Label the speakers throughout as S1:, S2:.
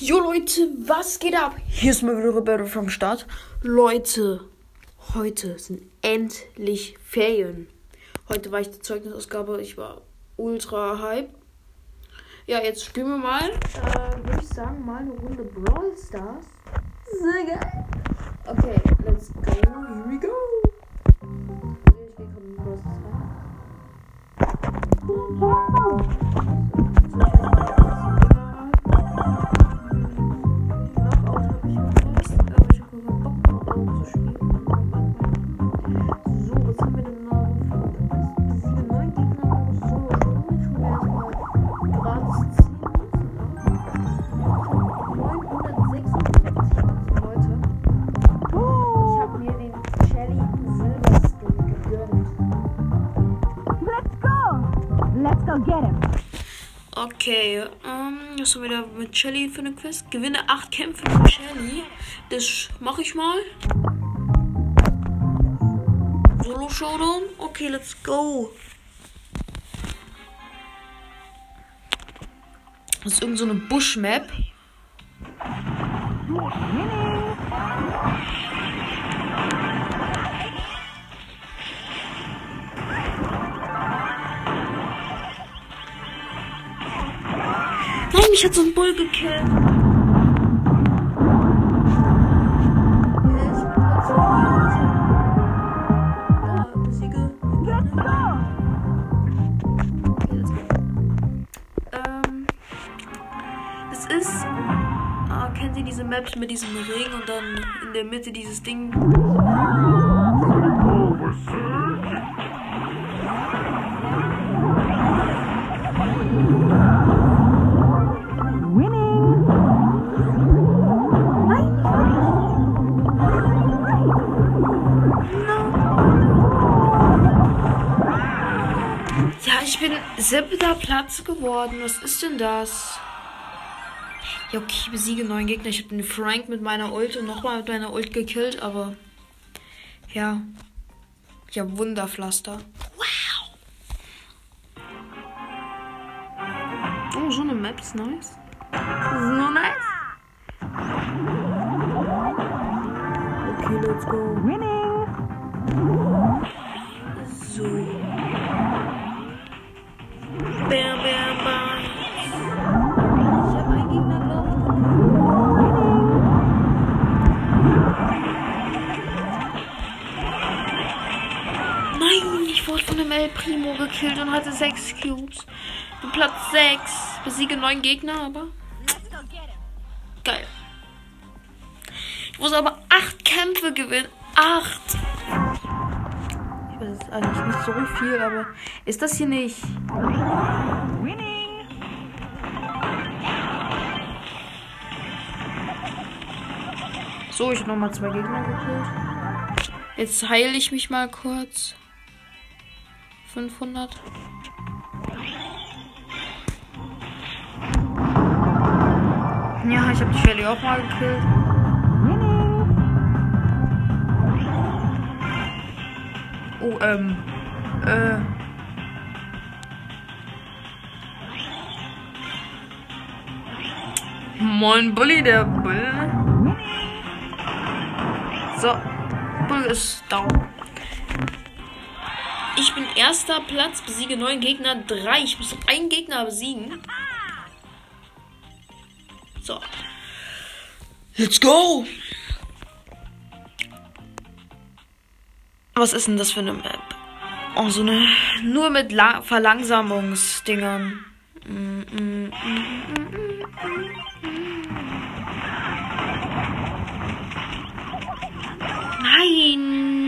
S1: Jo Leute, was geht ab? Hier ist mal wieder Roberto vom Start. Leute, heute sind endlich Ferien. Heute war ich die Zeugnisausgabe, ich war ultra hype. Ja, jetzt spielen wir mal, äh, würde ich sagen, mal eine Runde Brawl Stars. Sehr geil. Okay, let's go, here we go. Okay, ähm, was haben wir da mit Shelly für eine Quest? Gewinne 8 Kämpfe mit Shelly. Das mache ich mal. Solo Showdown? Okay, let's go. Das ist irgend so eine Bush-Map. Mich hat so ein Bull gekillt. Ähm, es ist. Ah, kennt ihr diese Maps mit diesem Ring und dann in der Mitte dieses Ding? Siebter Platz geworden. Was ist denn das? Ja, okay, ich besiege neun Gegner. Ich habe den Frank mit meiner Ult und nochmal mit meiner Ult gekillt, aber. Ja. Ja, Wunderpflaster. Wow! Oh, so eine Map ist nice. Das ist nur nice. Okay, let's go. Primo gekillt und hatte 6 Cubes. Bin Platz 6. Besiege 9 Gegner, aber. Geil. Ich muss aber 8 Kämpfe gewinnen. 8. Ich weiß, es ist eigentlich nicht so viel, aber ist das hier nicht?
S2: Winning!
S1: So, ich habe nochmal zwei Gegner gekillt. Jetzt heile ich mich mal kurz. 500. Ja, ich habe die Shelly auch mal gekillt. Oh, ähm. Äh. Moin Bulli, der Bull. So, Bull ist down. Ich bin erster Platz, besiege neun Gegner, drei. Ich muss einen Gegner besiegen. So. Let's go! Was ist denn das für eine Map? Oh, so eine. Nur mit La Verlangsamungsdingern. Mm. Nein!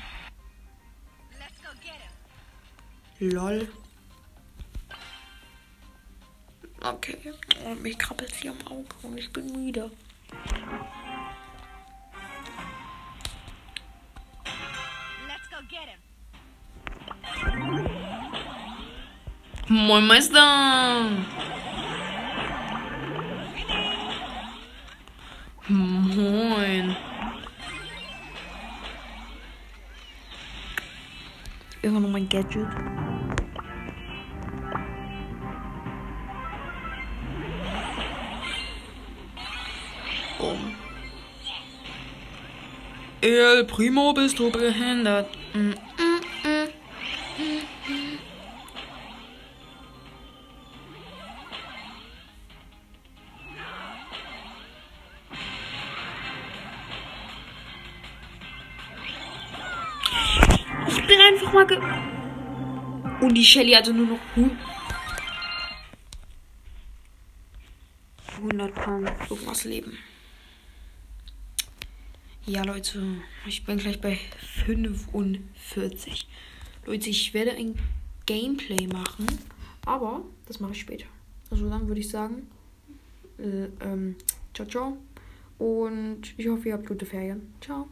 S1: Lol. Okay. Oh, mich krabbelt sie am Auge und ich bin müde.
S2: Let's go get him.
S1: Moin Meister! Moin. Immer noch mein Gadget. El Primo, bist du behindert? Mm, mm, mm. Ich bin einfach mal ge... Und die Shelly hatte nur noch hu- 100 Pound irgendwas Leben. Ja, Leute, ich bin gleich bei 45. Leute, ich werde ein Gameplay machen, aber das mache ich später. Also dann würde ich sagen, äh, ähm, ciao, ciao. Und ich hoffe, ihr habt gute Ferien. Ciao.